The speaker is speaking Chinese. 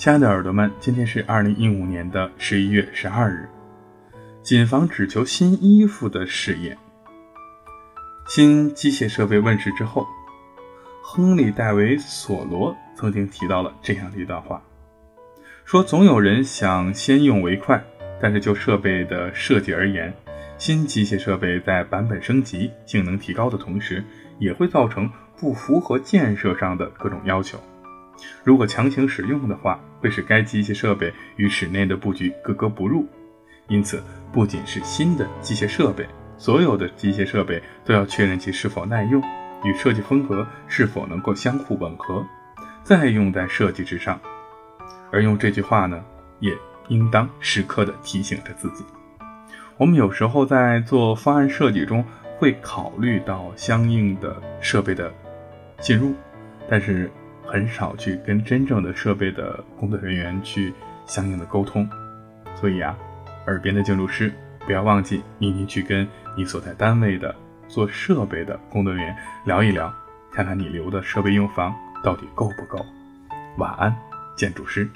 亲爱的耳朵们，今天是二零一五年的十一月十二日。谨防只求新衣服的事业。新机械设备问世之后，亨利·戴维·索罗曾经提到了这样的一段话，说总有人想先用为快，但是就设备的设计而言，新机械设备在版本升级、性能提高的同时，也会造成不符合建设上的各种要求。如果强行使用的话，会使该机械设备与室内的布局格格不入。因此，不仅是新的机械设备，所有的机械设备都要确认其是否耐用，与设计风格是否能够相互吻合，再用在设计之上。而用这句话呢，也应当时刻的提醒着自己。我们有时候在做方案设计中，会考虑到相应的设备的进入，但是很少去跟真正的设备的工作人员去相应的沟通。所以啊。耳边的建筑师，不要忘记明天去跟你所在单位的做设备的工作人员聊一聊，看看你留的设备用房到底够不够。晚安，建筑师。